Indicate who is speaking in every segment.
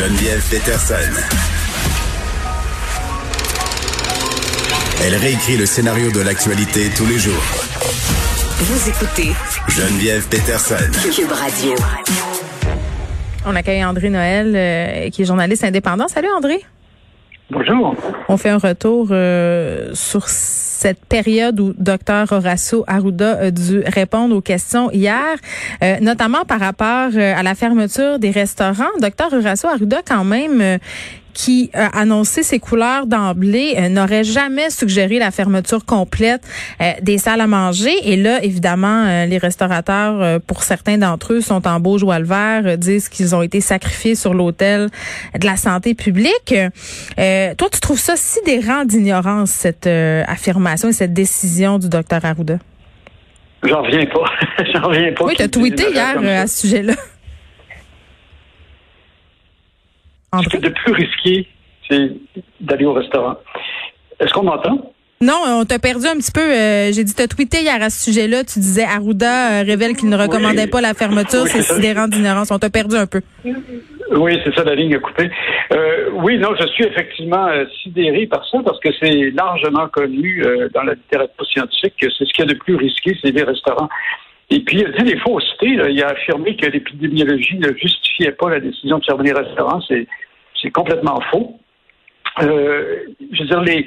Speaker 1: Geneviève Peterson. Elle réécrit le scénario de l'actualité tous les jours.
Speaker 2: Vous écoutez
Speaker 1: Geneviève Peterson.
Speaker 2: Cube Radio.
Speaker 3: On accueille André Noël, euh, qui est journaliste indépendant. Salut André.
Speaker 4: Bonjour.
Speaker 3: On fait un retour euh, sur cette période où Dr Horacio Arruda a dû répondre aux questions hier, euh, notamment par rapport à la fermeture des restaurants. Dr Horacio Arruda, quand même, qui a annoncé ses couleurs d'emblée euh, n'aurait jamais suggéré la fermeture complète euh, des salles à manger. Et là, évidemment, euh, les restaurateurs, pour certains d'entre eux, sont en beau joie le vert, disent qu'ils ont été sacrifiés sur l'autel de la santé publique. toi, tu trouves ça sidérant d'ignorance, cette affirmation et cette décision du docteur Arruda?
Speaker 4: J'en reviens pas. J'en reviens pas.
Speaker 3: Oui, tu as tweeté hier à ce sujet-là.
Speaker 4: Ce qui est de plus risqué, c'est d'aller au restaurant. Est-ce qu'on m'entend?
Speaker 3: Non, on t'a perdu un petit peu. Euh, j'ai dit, t'as tweeté hier à ce sujet-là. Tu disais, Arruda euh, révèle qu'il ne recommandait pas la fermeture. c'est sidérant d'ignorance. On t'a perdu un peu.
Speaker 4: Oui, c'est ça, la ligne a coupé. Euh, oui, non, je suis effectivement sidéré par ça parce que c'est largement connu dans la littérature scientifique que c'est ce qu'il y a de plus risqué, c'est les restaurants. Et puis, il a dit des faussetés. Il a affirmé que l'épidémiologie ne justifiait pas la décision de fermer les restaurants. C'est, c'est complètement faux. Euh, je veux dire, les,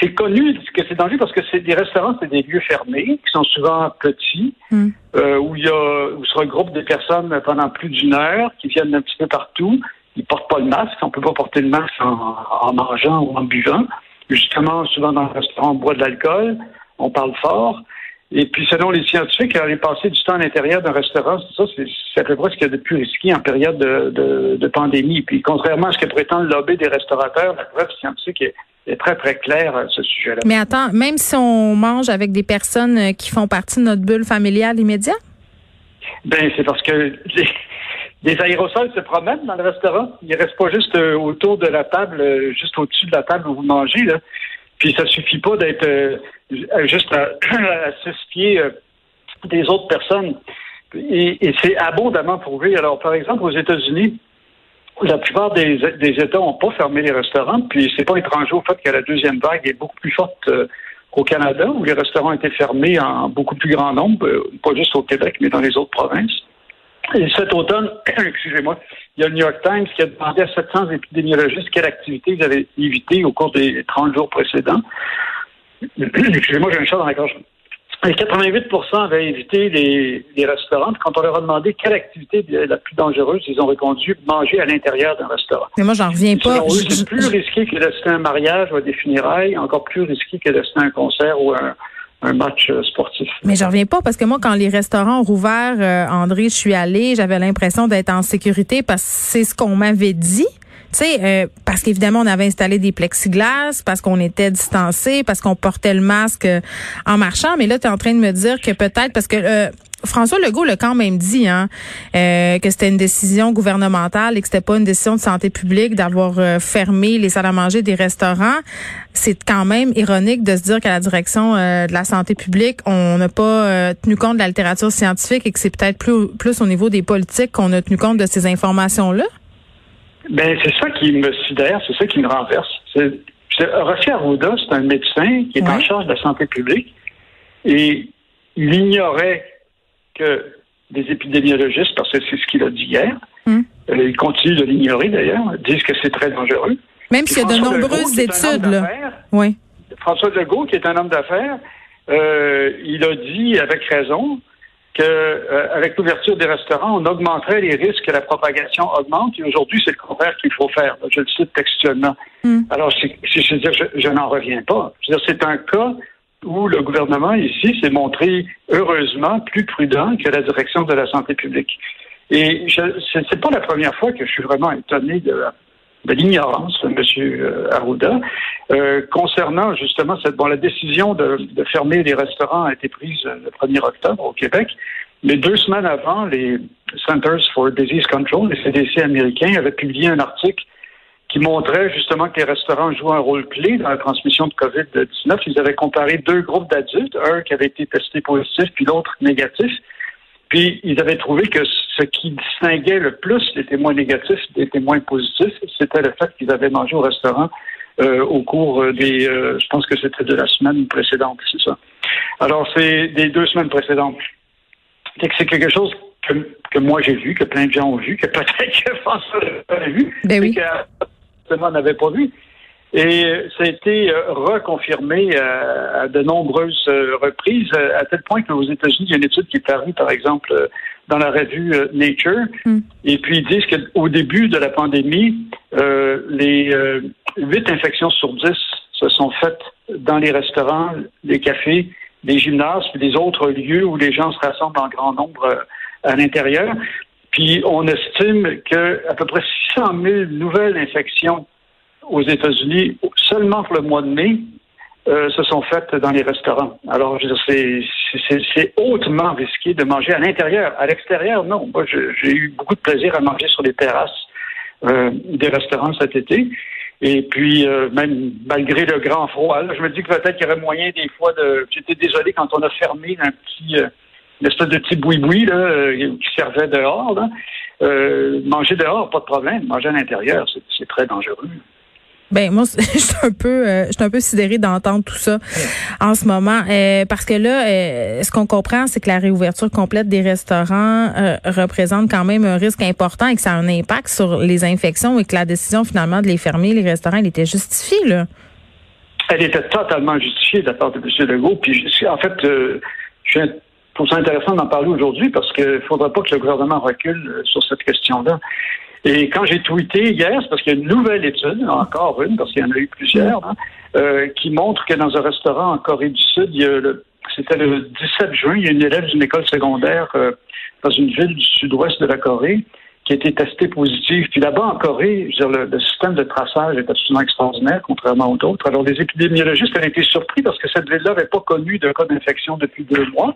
Speaker 4: c'est connu que c'est dangereux parce que c'est des restaurants, c'est des lieux fermés qui sont souvent petits, hmm. euh, où il y a où se regroupent des personnes pendant plus d'une heure, qui viennent un petit peu partout. Ils portent pas le masque. On peut pas porter le masque en, en mangeant ou en buvant. Justement, souvent dans le restaurant, on boit de l'alcool, on parle fort. Et puis, selon les scientifiques, aller passer du temps à l'intérieur d'un restaurant, ça, c'est à peu près ce qu'il y a de plus risqué en période de, de, pandémie. Puis, contrairement à ce que prétend le lobby des restaurateurs, la preuve scientifique est, très, très claire à ce sujet-là.
Speaker 3: Mais attends, même si on mange avec des personnes euh, qui font partie de notre bulle familiale immédiate?
Speaker 4: Ben, c'est parce que les, aérosols se promènent dans le restaurant. Ils restent pas juste euh, autour de la table, euh, juste au-dessus de la table où vous mangez, là. Puis ça suffit pas d'être euh, juste à, à euh, des autres personnes. Et, c'est abondamment prouvé. Alors, par exemple, aux États-Unis, la plupart des, États n'ont pas fermé les restaurants, puis c'est pas étranger au fait que la deuxième vague est beaucoup plus forte euh, au Canada, où les restaurants étaient fermés en beaucoup plus grand nombre, pas juste au Québec, mais dans les autres provinces. Et cet automne, excusez-moi, il y a le New York Times qui a demandé à 700 épidémiologistes quelle activité ils avaient évité au cours des 30 jours précédents. excusez-moi, j'ai un chat dans la gorge. Et 88% avaient évité les, restaurants. quand on leur a demandé quelle activité la plus dangereuse, ils ont répondu manger à l'intérieur d'un restaurant.
Speaker 3: Mais moi, j'en reviens pas.
Speaker 4: C'est plus risqué que d'assister à un mariage ou à des funérailles, encore plus risqué que d'assister à un concert ou un, un match euh, sportif.
Speaker 3: Mais je reviens pas parce que moi, quand les restaurants ont rouvert, euh, André, je suis allée, j'avais l'impression d'être en sécurité parce que c'est ce qu'on m'avait dit. Tu sais, euh, parce qu'évidemment, on avait installé des plexiglas, parce qu'on était distancé, parce qu'on portait le masque en marchant. Mais là, tu es en train de me dire que peut-être, parce que François Legault l'a quand même dit hein, euh, que c'était une décision gouvernementale et que c'était pas une décision de santé publique d'avoir euh, fermé les salles à manger des restaurants. C'est quand même ironique de se dire qu'à la direction euh, de la santé publique, on n'a pas tenu compte de la littérature scientifique et que c'est peut-être plus, plus au niveau des politiques qu'on a tenu compte de ces informations-là?
Speaker 4: Ben c'est ça qui me sidère, c'est ça qui me renverse. Rossi Arruda, c'est un médecin qui est en charge de la santé publique et il ignorait que des épidémiologistes, parce que c'est ce qu'il a dit hier, hmm. euh, il continue de l'ignorer d'ailleurs, disent que c'est très dangereux.
Speaker 3: Même s'il y a de nombreuses études. Là. Oui.
Speaker 4: François Legault, qui est un homme d'affaires, euh, il a dit avec raison qu'avec euh, l'ouverture des restaurants, on augmenterait les risques que la propagation augmente. Et aujourd'hui, c'est le contraire qu'il faut faire. Je le cite textuellement. Hmm. Alors, je, je, je n'en reviens pas. c'est un cas où le gouvernement ici s'est montré heureusement plus prudent que la direction de la santé publique. Et ce n'est pas la première fois que je suis vraiment étonné de, l'ignorance de M. Arruda euh, concernant justement cette bon la décision de, de, fermer les restaurants a été prise le 1er octobre au Québec. Mais deux semaines avant, les Centers for Disease Control, les CDC américains, avaient publié un article qui montrait justement que les restaurants jouent un rôle clé dans la transmission de COVID-19. Ils avaient comparé deux groupes d'adultes, un qui avait été testé positif, puis l'autre négatif. Puis ils avaient trouvé que ce qui distinguait le plus les témoins négatifs des témoins positifs, c'était le fait qu'ils avaient mangé au restaurant euh, au cours des, euh, je pense que c'était de la semaine précédente, c'est ça. Alors, c'est des deux semaines précédentes. C'est que c'est quelque chose que, que moi j'ai vu, que plein de gens ont vu, que peut-être que François n'a vu,
Speaker 3: ben oui.
Speaker 4: que n'avait pas vu. Et ça a été reconfirmé à de nombreuses reprises, à tel point qu'aux États-Unis, il y a une étude qui est parue, par exemple, dans la revue euh, Nature. Mm. Et puis ils disent qu'au début de la pandémie, euh, les euh, huit infections sur dix se sont faites dans les restaurants, les cafés, les gymnases, puis des autres lieux où les gens se rassemblent en grand nombre à l'intérieur. Puis on estime que à peu près 600 000 nouvelles infections aux États-Unis seulement pour le mois de mai euh, se sont faites dans les restaurants. Alors, c'est hautement risqué de manger à l'intérieur. À l'extérieur, non. Moi, j'ai eu beaucoup de plaisir à manger sur les terrasses euh, des restaurants cet été. Et puis, euh, même malgré le grand froid, je me dis que peut-être qu'il y aurait moyen des fois de... J'étais désolé quand on a fermé un petit... une espèce de petit boui-boui qui servait dehors. Là. manger dehors, pas de problème. Manger à l'intérieur, c'est très dangereux.
Speaker 3: Ben moi, je suis un peu, euh, je suis un peu sidérée d'entendre tout ça en ce moment, euh, parce que là, euh, ce qu'on comprend, c'est que la réouverture complète des restaurants représente quand même un risque important et que ça a un impact sur les infections et que la décision finalement de les fermer, les restaurants, elle était justifiée là.
Speaker 4: Elle était totalement justifiée de la part de M. Legault. Puis en fait, je trouve ça intéressant d'en parler aujourd'hui parce qu'il ne faudra pas que le gouvernement recule sur cette question-là. Et quand j'ai tweeté hier, c'est parce qu'il y a une nouvelle étude, encore une, parce qu'il y en a eu plusieurs, hein, euh, qui montre que dans un restaurant en Corée du Sud, c'était le 17 juin, il y a une élève d'une école secondaire euh, dans une ville du sud-ouest de la Corée qui a été testée positive. Puis là-bas, en Corée, je veux dire, le, système de traçage est absolument extraordinaire, contrairement aux autres. Alors, les épidémiologistes ont été surpris parce que cette ville-là n'avait pas connu de cas d'infection depuis deux mois.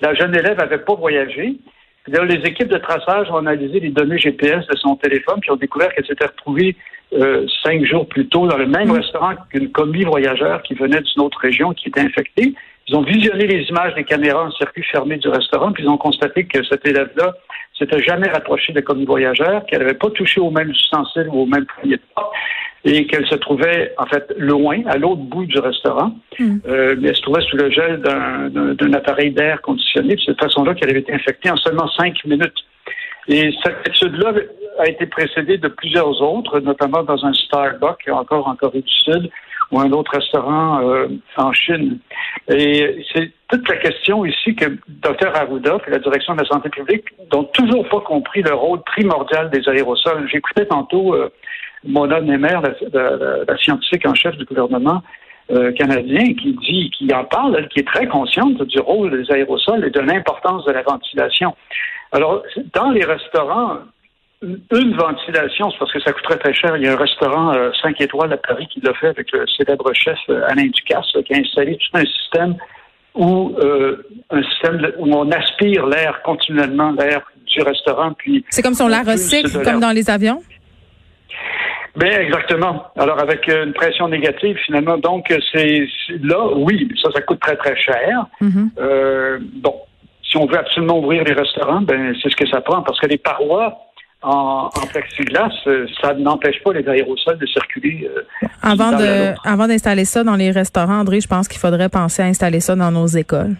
Speaker 4: La jeune élève n'avait pas voyagé les équipes de traçage ont analysé les données GPS de son téléphone, puis ont découvert qu'elle s'était retrouvée euh, cinq jours plus tôt dans le même mm. restaurant qu'une commis voyageur qui venait d'une autre région qui était infectée. Ils ont visionné les images des caméras en circuit fermé du restaurant, puis ils ont constaté que cet élève-là s'était jamais rapproché de commis voyageur, qu'elle n'avait pas touché au même ustensile ou au même poignet de porte et qu'elle se trouvait en fait loin, à l'autre bout du restaurant. Hmm. Euh, mais elle se trouvait sous le gel d'un appareil d'air conditionné. De cette façon-là, qu'elle avait été infectée en seulement cinq minutes. Et cette étude-là a été précédée de plusieurs autres, notamment dans un Starbucks, encore en Corée du Sud, ou un autre restaurant euh, en Chine. Et c'est toute la question ici que Dr Arruda et la direction de la santé publique n'ont toujours pas compris le rôle primordial des aérosols. J'écoutais tantôt euh, Mona Nemer, la, scientifique en chef du gouvernement euh, canadien, qui dit, qui en parle, qui est très consciente du rôle des aérosols et de l'importance de la ventilation. Alors, dans les restaurants, une ventilation, c'est parce que ça coûterait très cher. Il y a un restaurant 5 euh, étoiles à Paris qui l'a fait avec le célèbre chef euh, Alain Ducasse, qui a installé tout un système où un système où on aspire l'air continuellement, l'air du restaurant, puis
Speaker 3: c'est comme si on la recycle, comme dans les avions?
Speaker 4: Ben exactement. Alors avec euh, une pression négative finalement, donc c'est là, oui, ça, ça coûte très très cher. Mm-hmm. euh, bon, si on veut absolument ouvrir les restaurants, ben c'est ce que ça prend parce que les parois en, en plexiglas, euh, ça n'empêche pas les aérosols de circuler.
Speaker 3: Euh, avant de, avant d'installer ça dans les restaurants, André, je pense qu'il faudrait penser à installer ça dans nos écoles.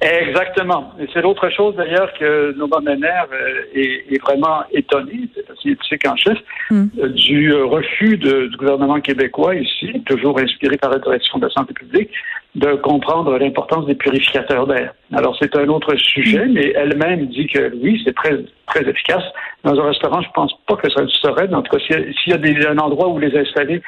Speaker 4: Exactement. Et c'est l'autre chose d'ailleurs que Nova Mener euh, est, est, vraiment étonné, c'est scientifique en chef, hmm. du euh, refus de, du gouvernement québécois ici, toujours inspiré par la direction de la santé publique, de comprendre l'importance des purificateurs d'air. Alors c'est un autre sujet, hmm. mais elle-même dit que oui, c'est très très efficace. Dans un restaurant, je pense pas que ça le serait. En tout cas, s'il y a, des, un endroit où les installer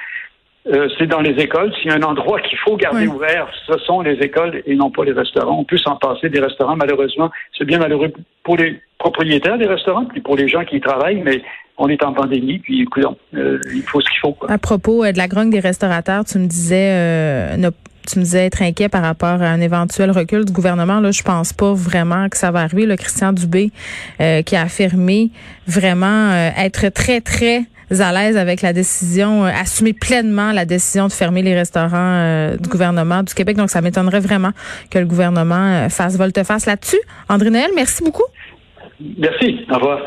Speaker 4: euh, c'est dans les écoles. S'il y a un endroit qu'il faut garder ouvert, ce sont les écoles et non pas les restaurants. On peut s'en passer des restaurants, malheureusement. C'est bien malheureux pour les propriétaires des restaurants, puis pour les gens qui y travaillent, mais on est en pandémie, puis écoutons, euh, il faut ce qu'il faut.
Speaker 3: À propos euh, de la grogne des restaurateurs, tu me disais tu me disais être inquiet par rapport à un éventuel recul du gouvernement. Là, je pense pas vraiment que ça va arriver. Le Christian Dubé qui a affirmé vraiment être très très à l'aise avec la décision, euh, assumer pleinement la décision de fermer les restaurants euh, du gouvernement du Québec. Donc, ça m'étonnerait vraiment que le gouvernement euh, fasse volte-face là-dessus. André Noël, merci beaucoup.
Speaker 4: Merci. Au revoir.